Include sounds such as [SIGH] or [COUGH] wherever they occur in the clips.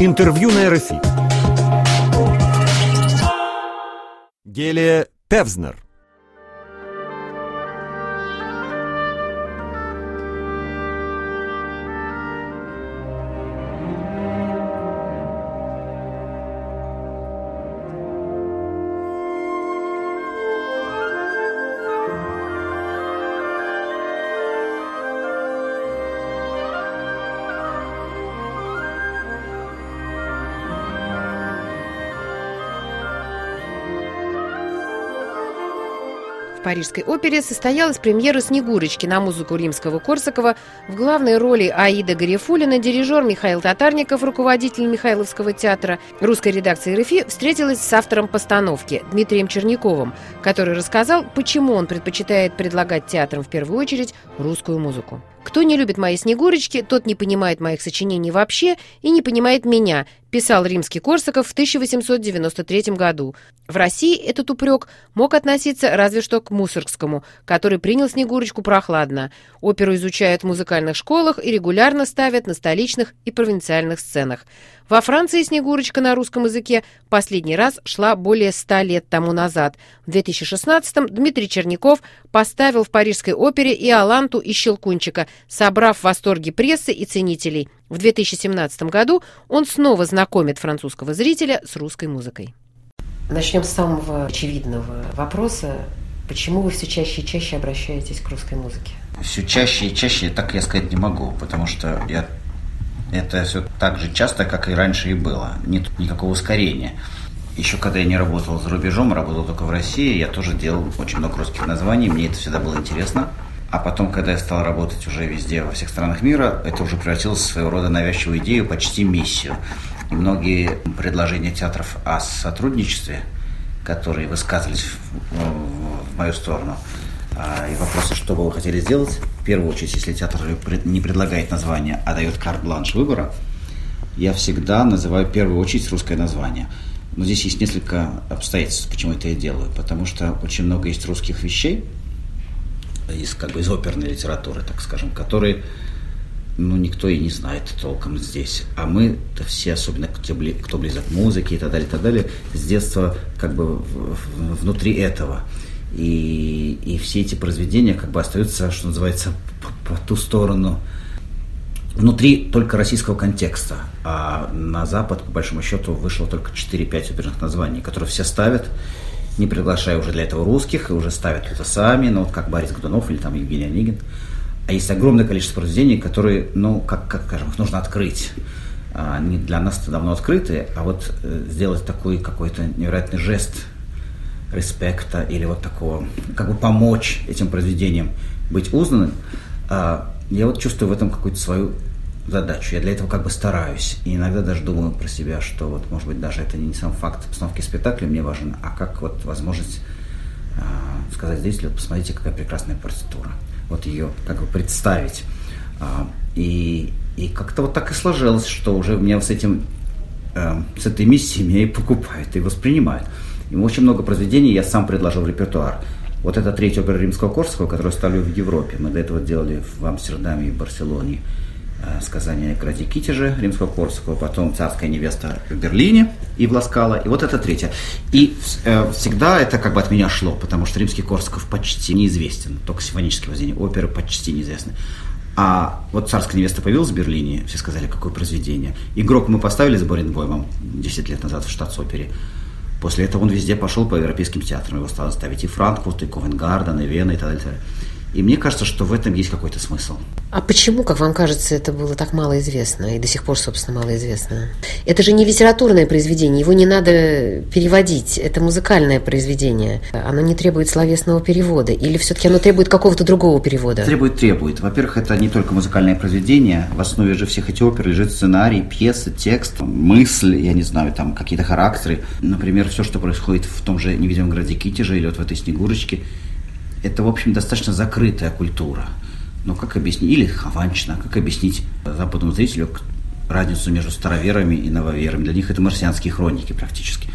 Интервью на РФИ. Гелия Певзнер – Парижской опере состоялась премьера «Снегурочки» на музыку Римского-Корсакова. В главной роли Аида Гарифулина, дирижер Михаил Татарников, руководитель Михайловского театра. Русская редакция РФИ встретилась с автором постановки Дмитрием Черняковым, который рассказал, почему он предпочитает предлагать театрам в первую очередь русскую музыку. «Кто не любит мои снегурочки, тот не понимает моих сочинений вообще и не понимает меня», писал римский Корсаков в 1893 году. В России этот упрек мог относиться разве что к Мусоргскому, который принял Снегурочку прохладно. Оперу изучают в музыкальных школах и регулярно ставят на столичных и провинциальных сценах. Во Франции «Снегурочка» на русском языке последний раз шла более ста лет тому назад. В 2016-м Дмитрий Черняков поставил в Парижской опере и Аланту, и Щелкунчика, собрав в восторге прессы и ценителей. В 2017 году он снова знакомит французского зрителя с русской музыкой. Начнем с самого очевидного вопроса. Почему вы все чаще и чаще обращаетесь к русской музыке? Все чаще и чаще так я сказать не могу, потому что я это все так же часто, как и раньше и было. Нет никакого ускорения. Еще когда я не работал за рубежом, работал только в России, я тоже делал очень много русских названий, мне это всегда было интересно. А потом, когда я стал работать уже везде, во всех странах мира, это уже превратилось в своего рода навязчивую идею, почти миссию. И многие предложения театров о сотрудничестве, которые высказывались в, мою сторону, а, и вопросы, что бы вы хотели сделать, в первую очередь, если театр не предлагает название, а дает карт-бланш выбора, я всегда называю в первую очередь русское название. Но здесь есть несколько обстоятельств, почему это я делаю. Потому что очень много есть русских вещей, из, как бы, из оперной литературы, так скажем, которые ну, никто и не знает толком здесь. А мы все, особенно кто, кто близок к музыке и так далее, и так далее, с детства как бы внутри этого. И, и все эти произведения как бы остаются, что называется, по, по ту сторону, внутри только российского контекста. А на Запад, по большому счету, вышло только 4-5 оперных названий, которые все ставят, не приглашая уже для этого русских, и уже ставят это сами, ну вот как Борис Годунов или там Евгений Онегин. А есть огромное количество произведений, которые, ну, как, как скажем, их нужно открыть. Они для нас давно открыты, а вот э, сделать такой какой-то невероятный жест – респекта или вот такого, как бы помочь этим произведениям быть узнанным, а, я вот чувствую в этом какую-то свою задачу. Я для этого как бы стараюсь. И иногда даже думаю про себя, что вот, может быть, даже это не сам факт постановки спектакля мне важен, а как вот возможность э, сказать зрителю, посмотрите, какая прекрасная партитура. Вот ее как бы представить. Э, и, и как-то вот так и сложилось, что уже меня с этим, э, с этой миссией меня и покупают, и воспринимают. Ему очень много произведений я сам предложил в репертуар. Вот это третья опера Римского Корсакова, которую ставлю в Европе. Мы до этого делали в Амстердаме и Барселоне сказание о граде Китеже Римского Корсакова, потом «Царская невеста» в Берлине и в Ласкало, и вот это третья. И э, всегда это как бы от меня шло, потому что Римский Корсаков почти неизвестен, только симфонические произведения, оперы почти неизвестны. А вот «Царская невеста» появилась в Берлине, все сказали, какое произведение. Игрок мы поставили с Боренбоймом 10 лет назад в штатс-опере. После этого он везде пошел по европейским театрам. Его стали ставить и Франкфурт, и Ковенгарден, и Вена, и так далее. И мне кажется, что в этом есть какой-то смысл. А почему, как вам кажется, это было так мало известно и до сих пор, собственно, мало известно? Это же не литературное произведение, его не надо переводить. Это музыкальное произведение. Оно не требует словесного перевода. Или все-таки оно требует какого-то другого перевода? Требует, требует. Во-первых, это не только музыкальное произведение. В основе же всех этих опер лежит сценарий, пьеса, текст, мысль, я не знаю, там какие-то характеры. Например, все, что происходит в том же невидимом городе Китеже или вот в этой Снегурочке – это, в общем, достаточно закрытая культура. Но как объяснить, или хованчина, как объяснить западному зрителю разницу между староверами и нововерами? Для них это марсианские хроники практически.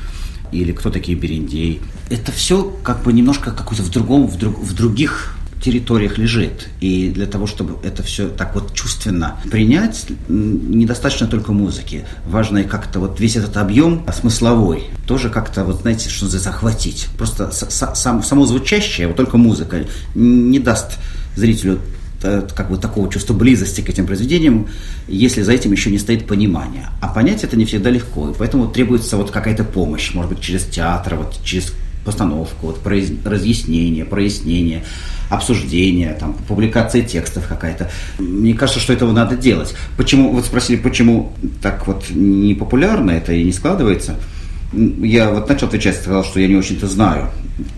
Или кто такие Берендей. Это все как бы немножко какой-то в другом, в, друг, в других территориях лежит. И для того, чтобы это все так вот чувственно принять, недостаточно только музыки. Важно и как-то вот весь этот объем смысловой тоже как-то, вот знаете, что называется, захватить. Просто сам, само звучащее, вот только музыка не даст зрителю э, как бы такого чувства близости к этим произведениям, если за этим еще не стоит понимание. А понять это не всегда легко, и поэтому требуется вот какая-то помощь, может быть, через театр, вот через постановку, вот, произ... разъяснение, прояснение, обсуждение, там, публикация текстов какая-то. Мне кажется, что этого надо делать. Почему, вот спросили, почему так вот не популярно это и не складывается – я вот начал отвечать, сказал, что я не очень-то знаю.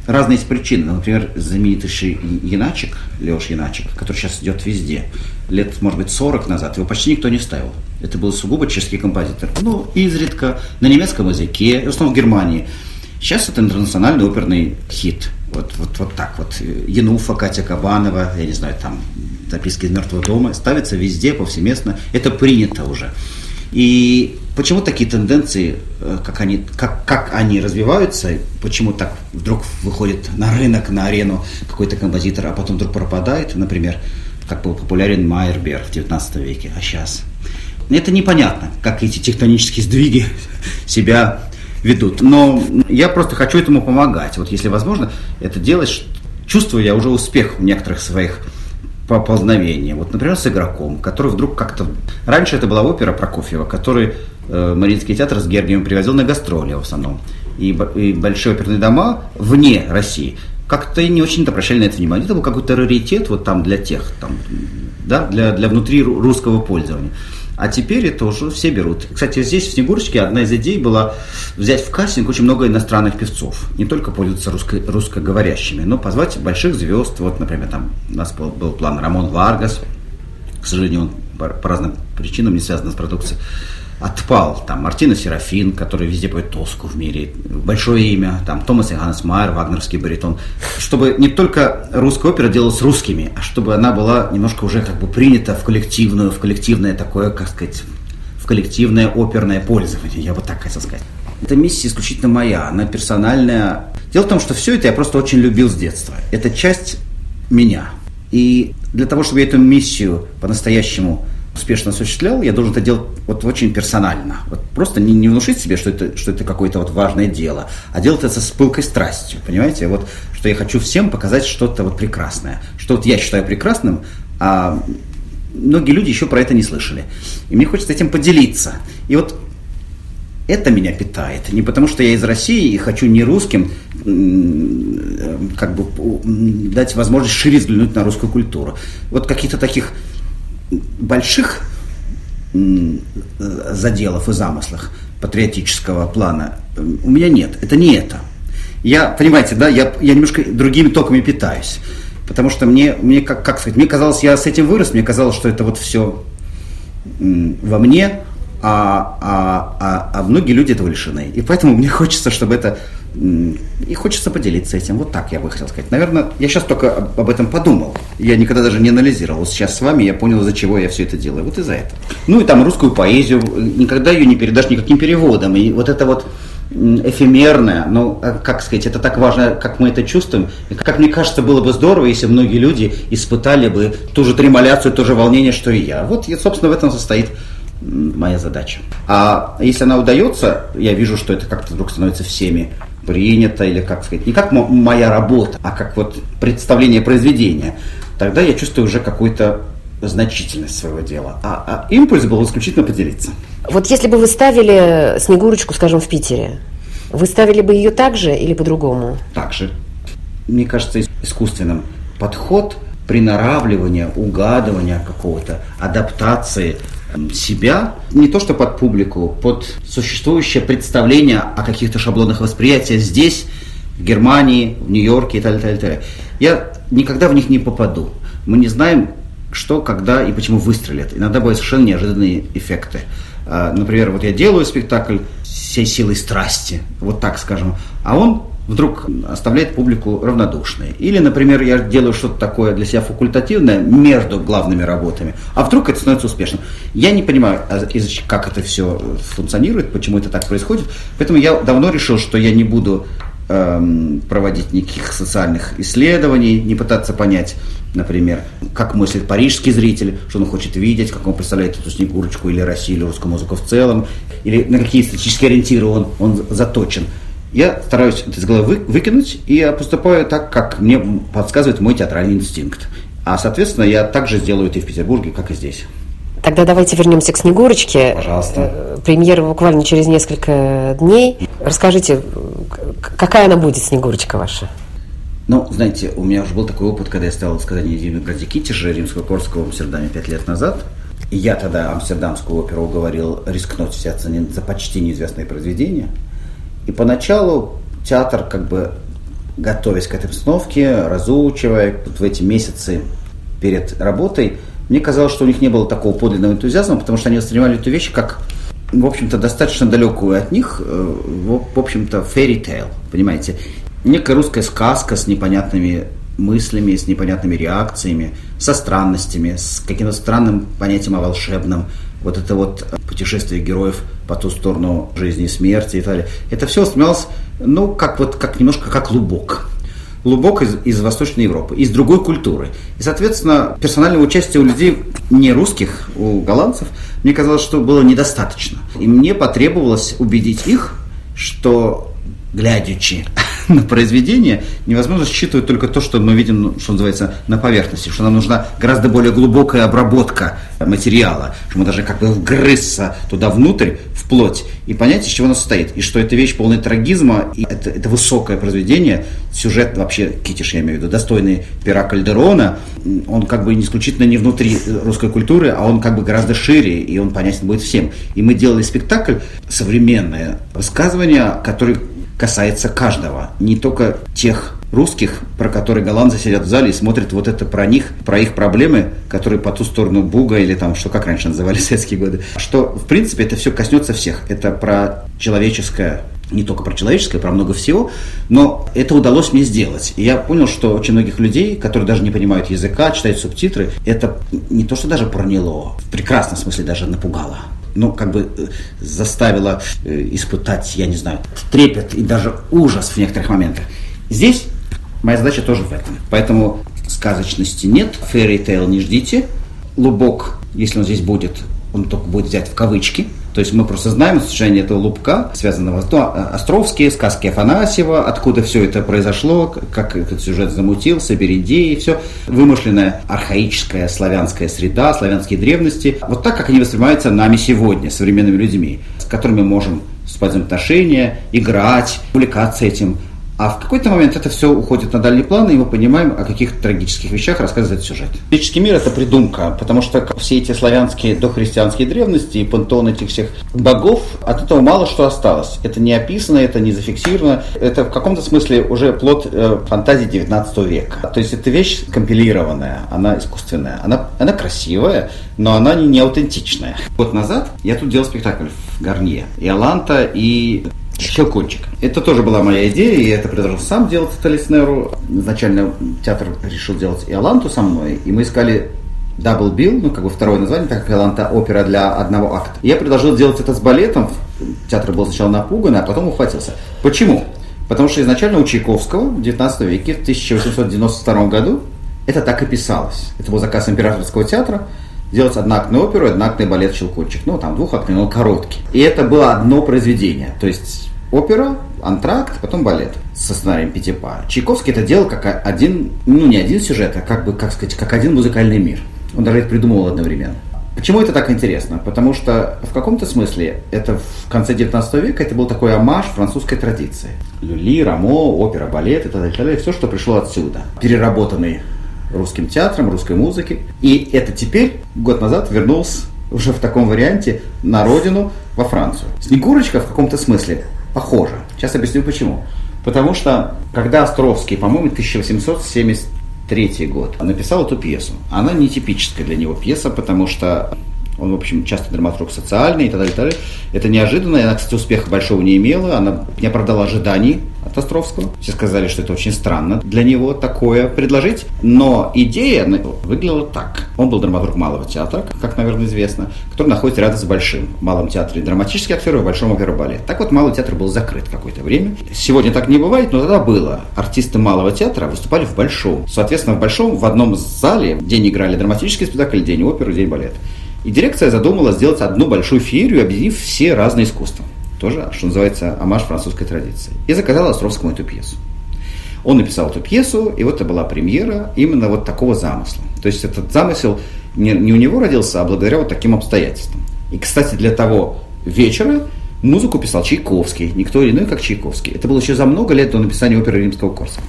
Разные есть причины. Например, знаменитейший Яначек, Леош Яначек, который сейчас идет везде. Лет, может быть, 40 назад его почти никто не ставил. Это был сугубо чешский композитор. Ну, изредка, на немецком языке, в основном в Германии. Сейчас это интернациональный оперный хит. Вот, вот, вот так вот. Януфа, Катя Кабанова, я не знаю, там записки из мертвого дома, ставится везде, повсеместно. Это принято уже. И почему такие тенденции, э, как они, как, как они развиваются, почему так вдруг выходит на рынок, на арену какой-то композитор, а потом вдруг пропадает, например, как был популярен Майербер в 19 веке, а сейчас. Это непонятно, как эти тектонические сдвиги [LAUGHS] себя ведут. Но я просто хочу этому помогать. Вот если возможно это делать, чувствую я уже успех в некоторых своих поползновения. Вот, например, с игроком, который вдруг как-то... Раньше это была опера Прокофьева, который э, Мариинский театр с Гергием привозил на гастроли в основном. И, и большие оперные дома вне России как-то не очень-то обращали на это внимание. Это был какой-то раритет вот там для тех, там, да, для, для внутри русского пользования. А теперь это уже все берут. Кстати, здесь в Снегурочке одна из идей была взять в кастинг очень много иностранных певцов. Не только пользоваться русско- русскоговорящими, но позвать больших звезд. Вот, например, там у нас был, был план Рамон Варгас. К сожалению, он по, по разным причинам не связан с продукцией отпал. Там Мартина Серафин, который везде поет тоску в мире, большое имя, там Томас Иоганнес Майер, вагнерский баритон. Чтобы не только русская опера делалась русскими, а чтобы она была немножко уже как бы принята в коллективную, в коллективное такое, как сказать, в коллективное оперное пользование, я бы так хотел сказать. Эта миссия исключительно моя, она персональная. Дело в том, что все это я просто очень любил с детства. Это часть меня. И для того, чтобы я эту миссию по-настоящему успешно осуществлял, я должен это делать вот очень персонально. Вот просто не, не внушить себе, что это, что это какое-то вот важное дело, а делать это с пылкой страстью, понимаете? Вот, что я хочу всем показать что-то вот прекрасное. Что вот я считаю прекрасным, а многие люди еще про это не слышали. И мне хочется этим поделиться. И вот это меня питает. Не потому, что я из России и хочу не русским как бы дать возможность шире взглянуть на русскую культуру. Вот каких-то таких больших заделов и замыслах патриотического плана у меня нет. Это не это. Я, понимаете, да, я, я немножко другими токами питаюсь. Потому что мне, мне как, как сказать, мне казалось, я с этим вырос, мне казалось, что это вот все во мне, а, а, а, а многие люди этого лишены. И поэтому мне [LAUGHS] хочется, чтобы это и хочется поделиться этим. Вот так я бы хотел сказать. Наверное, я сейчас только об этом подумал. Я никогда даже не анализировал. Сейчас с вами я понял, из-за чего я все это делаю. Вот из-за этого. Ну и там русскую поэзию никогда ее не передашь никаким переводом. И вот это вот эфемерное, ну, а как сказать, это так важно, как мы это чувствуем. И как мне кажется, было бы здорово, если многие люди испытали бы ту же тремоляцию, то же волнение, что и я. Вот, и, собственно, в этом состоит моя задача. А если она удается, я вижу, что это как-то вдруг становится всеми принято, или как сказать, не как моя работа, а как вот представление произведения, тогда я чувствую уже какую-то значительность своего дела. А, а импульс был исключительно поделиться. Вот если бы вы ставили Снегурочку, скажем, в Питере, вы ставили бы ее так же или по-другому? Так же. Мне кажется, искусственным подход приноравливания, угадывания какого-то, адаптации себя не то что под публику, под существующее представление о каких-то шаблонах восприятия здесь, в Германии, в Нью-Йорке и так далее, так далее. Я никогда в них не попаду. Мы не знаем, что, когда и почему выстрелят. Иногда бывают совершенно неожиданные эффекты. А, например, вот я делаю спектакль всей силой страсти, вот так скажем, а он вдруг оставляет публику равнодушной. Или, например, я делаю что-то такое для себя факультативное между главными работами, а вдруг это становится успешным. Я не понимаю, а как это все функционирует, почему это так происходит, поэтому я давно решил, что я не буду эм, проводить никаких социальных исследований, не пытаться понять, например, как мыслит парижский зритель, что он хочет видеть, как он представляет эту Снегурочку или Россию, или русскую музыку в целом, или на какие эстетические ориентиры он, он заточен. Я стараюсь это из головы выкинуть, и я поступаю так, как мне подсказывает мой театральный инстинкт. А, соответственно, я также сделаю это и в Петербурге, как и здесь. Тогда давайте вернемся к Снегурочке. Пожалуйста. Э, премьера буквально через несколько дней. Расскажите, какая она будет, Снегурочка ваша? Ну, знаете, у меня уже был такой опыт, когда я ставил сказание Димы Градикитижа римского Корского в Амстердаме пять лет назад. И я тогда амстердамскую оперу уговорил рискнуть взяться за почти неизвестное произведение. И поначалу театр как бы готовясь к этой обстановке, разучивая в эти месяцы перед работой, мне казалось, что у них не было такого подлинного энтузиазма, потому что они воспринимали эту вещь как, в общем-то, достаточно далекую от них, э, в общем-то, fairy tale, понимаете? Некая русская сказка с непонятными мыслями, с непонятными реакциями, со странностями, с каким-то странным понятием о волшебном. Вот это вот путешествие героев по ту сторону жизни и смерти и так далее. Это все воспринималось, ну, как вот, как немножко как лубок глубоко из, из Восточной Европы, из другой культуры. И, соответственно, персонального участия у людей не русских, у голландцев, мне казалось, что было недостаточно. И мне потребовалось убедить их, что глядячи [LAUGHS] [LAUGHS] на произведение, невозможно считывать только то, что мы видим, ну, что называется, на поверхности, что нам нужна гораздо более глубокая обработка материала, что мы должны как бы вгрызться туда внутрь, в плоть, и понять, из чего оно состоит, и что эта вещь полная трагизма, и это, это высокое произведение, сюжет вообще, Китиш, я имею в виду, достойный пера Кальдерона, он как бы исключительно не внутри русской культуры, а он как бы гораздо шире, и он понятен будет всем. И мы делали спектакль, современное высказывание, который касается каждого, не только тех русских, про которые голландцы сидят в зале и смотрят вот это про них, про их проблемы, которые по ту сторону Буга или там, что как раньше называли [LAUGHS] советские годы. Что, в принципе, это все коснется всех. Это про человеческое не только про человеческое, про много всего, но это удалось мне сделать. И я понял, что очень многих людей, которые даже не понимают языка, читают субтитры, это не то, что даже проняло, в прекрасном смысле даже напугало ну, как бы э, заставила э, испытать, я не знаю, трепет и даже ужас в некоторых моментах. Здесь моя задача тоже в этом. Поэтому сказочности нет, fairy tale не ждите. Лубок, если он здесь будет, он только будет взять в кавычки – то есть мы просто знаем содержание этого лупка, связанного с ну, Островские, сказки Афанасьева, откуда все это произошло, как этот сюжет замутился, Беридей, все. Вымышленная архаическая славянская среда, славянские древности. Вот так, как они воспринимаются нами сегодня, современными людьми, с которыми мы можем вступать в отношения, играть, увлекаться этим. А в какой-то момент это все уходит на дальний план, и мы понимаем, о каких трагических вещах рассказывает сюжет. Греческий мир – это придумка, потому что все эти славянские дохристианские древности и пантеон этих всех богов, от этого мало что осталось. Это не описано, это не зафиксировано. Это в каком-то смысле уже плод э, фантазии 19 века. То есть это вещь компилированная, она искусственная. Она, она красивая, но она не, не аутентичная. Год назад я тут делал спектакль в Гарнье. И Аланта, и Щелкунчик. Это тоже была моя идея, и это предложил сам делать Талиснеру. Изначально театр решил делать и Аланту со мной, и мы искали Double Bill, ну, как бы второе название, так как Аланта опера для одного акта. И я предложил делать это с балетом. Театр был сначала напуган, а потом ухватился. Почему? Потому что изначально у Чайковского в 19 веке, в 1892 году, это так и писалось. Это был заказ императорского театра делать одноактную оперу и одноактный балет «Щелкунчик». Ну, там двухактный, но короткий. И это было одно произведение. То есть опера, антракт, потом балет со сценарием Пятипа. Чайковский это делал как один, ну не один сюжет, а как бы, как сказать, как один музыкальный мир. Он даже это придумывал одновременно. Почему это так интересно? Потому что в каком-то смысле это в конце 19 века это был такой амаш французской традиции. Люли, Рамо, опера, балет и так далее, так далее. Все, что пришло отсюда. Переработанный русским театром, русской музыкой. И это теперь, год назад, вернулся уже в таком варианте на родину, во Францию. Снегурочка в каком-то смысле похоже. Сейчас объясню почему. Потому что, когда Островский, по-моему, 1873 год, написал эту пьесу, она нетипическая для него пьеса, потому что он, в общем, часто драматург социальный и так далее, и так далее. Это неожиданно, она, кстати, успеха большого не имела, она не оправдала ожиданий от Островского. Все сказали, что это очень странно для него такое предложить. Но идея выглядела так. Он был драматург Малого театра, как, наверное, известно, который находится рядом с Большим. В Малом театре драматический актер и в Большом оперобалет. Так вот, Малый театр был закрыт какое-то время. Сегодня так не бывает, но тогда было. Артисты Малого театра выступали в Большом. Соответственно, в Большом в одном зале день играли драматический спектакль, день оперу, день балет. И дирекция задумала сделать одну большую феерию, объединив все разные искусства. Тоже, что называется, амаш французской традиции. И заказала Островскому эту пьесу. Он написал эту пьесу, и вот это была премьера именно вот такого замысла. То есть этот замысел не, не у него родился, а благодаря вот таким обстоятельствам. И, кстати, для того вечера музыку писал Чайковский, никто иной, как Чайковский. Это было еще за много лет до написания оперы римского Корсака.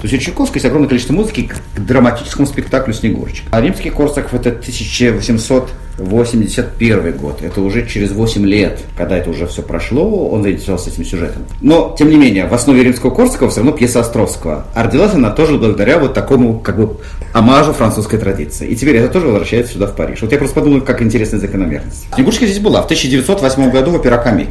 То есть у Чайковского есть огромное количество музыки к драматическому спектаклю «Снегурочка». А римский Корсаков это 1800 81 год. Это уже через 8 лет, когда это уже все прошло, он заинтересовался этим сюжетом. Но, тем не менее, в основе римского Корсакова все равно пьеса Островского. А родилась она тоже благодаря вот такому, как бы, амажу французской традиции. И теперь это тоже возвращается сюда, в Париж. Вот я просто подумал, как интересная закономерность. Снегурочка здесь была в 1908 году в опера комик,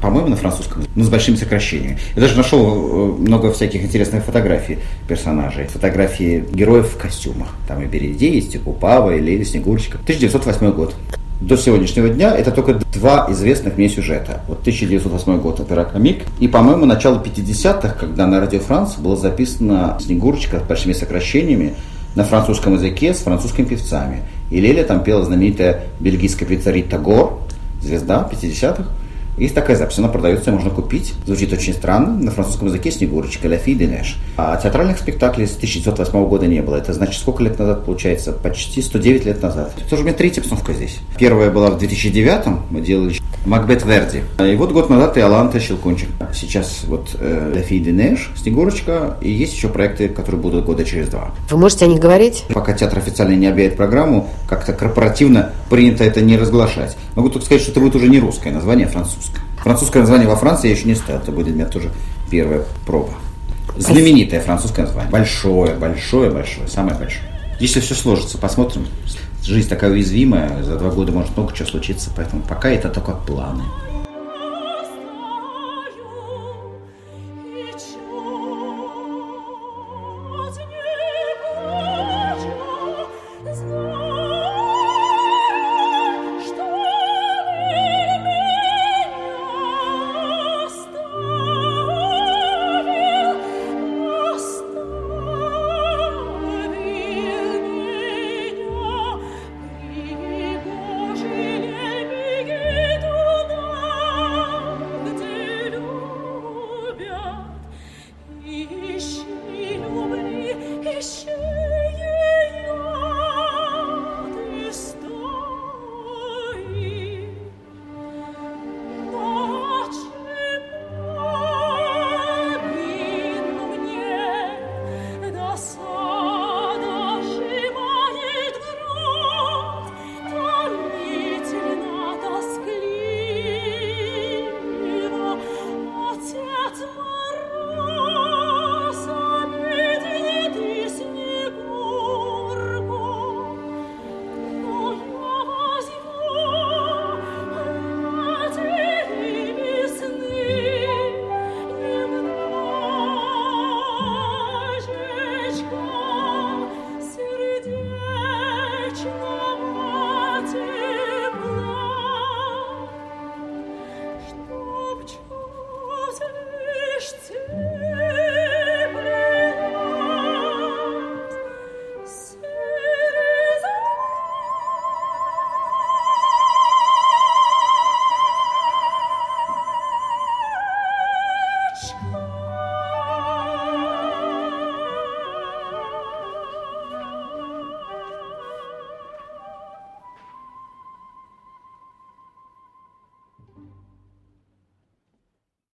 по-моему, на французском, но с большими сокращениями. Я даже нашел э, много всяких интересных фотографий персонажей. Фотографии героев в костюмах. Там и Береди, и Купава, и Леди Снегурочка. 1908 год год. До сегодняшнего дня это только два известных мне сюжета. Вот 1908 год «Опера Комик» и, по-моему, начало 50-х, когда на Радио Франц была записана «Снегурочка» с большими сокращениями на французском языке с французскими певцами. И Леля там пела знаменитая бельгийская певица Рита Гор, звезда 50-х. Есть такая запись, она продается, можно купить. Звучит очень странно. На французском языке «Снегурочка», «Ля фи Денеш». А театральных спектаклей с 1908 года не было. Это значит, сколько лет назад получается? Почти 109 лет назад. Это уже у меня третья постановка здесь. Первая была в 2009 мы делали Макбет Верди. И вот год назад и Аланта Щелкунчик. Сейчас вот э, «Ля фи Денеш», «Снегурочка». И есть еще проекты, которые будут года через два. Вы можете о них говорить? Пока театр официально не объявит программу, как-то корпоративно принято это не разглашать. Могу только сказать, что это будет уже не русское название, а французское. Французское название во Франции я еще не ставил. Это будет у меня тоже первая проба. Знаменитое французское название. Большое, большое, большое, самое большое. Если все сложится, посмотрим. Жизнь такая уязвимая, за два года может много чего случиться, поэтому пока это только планы.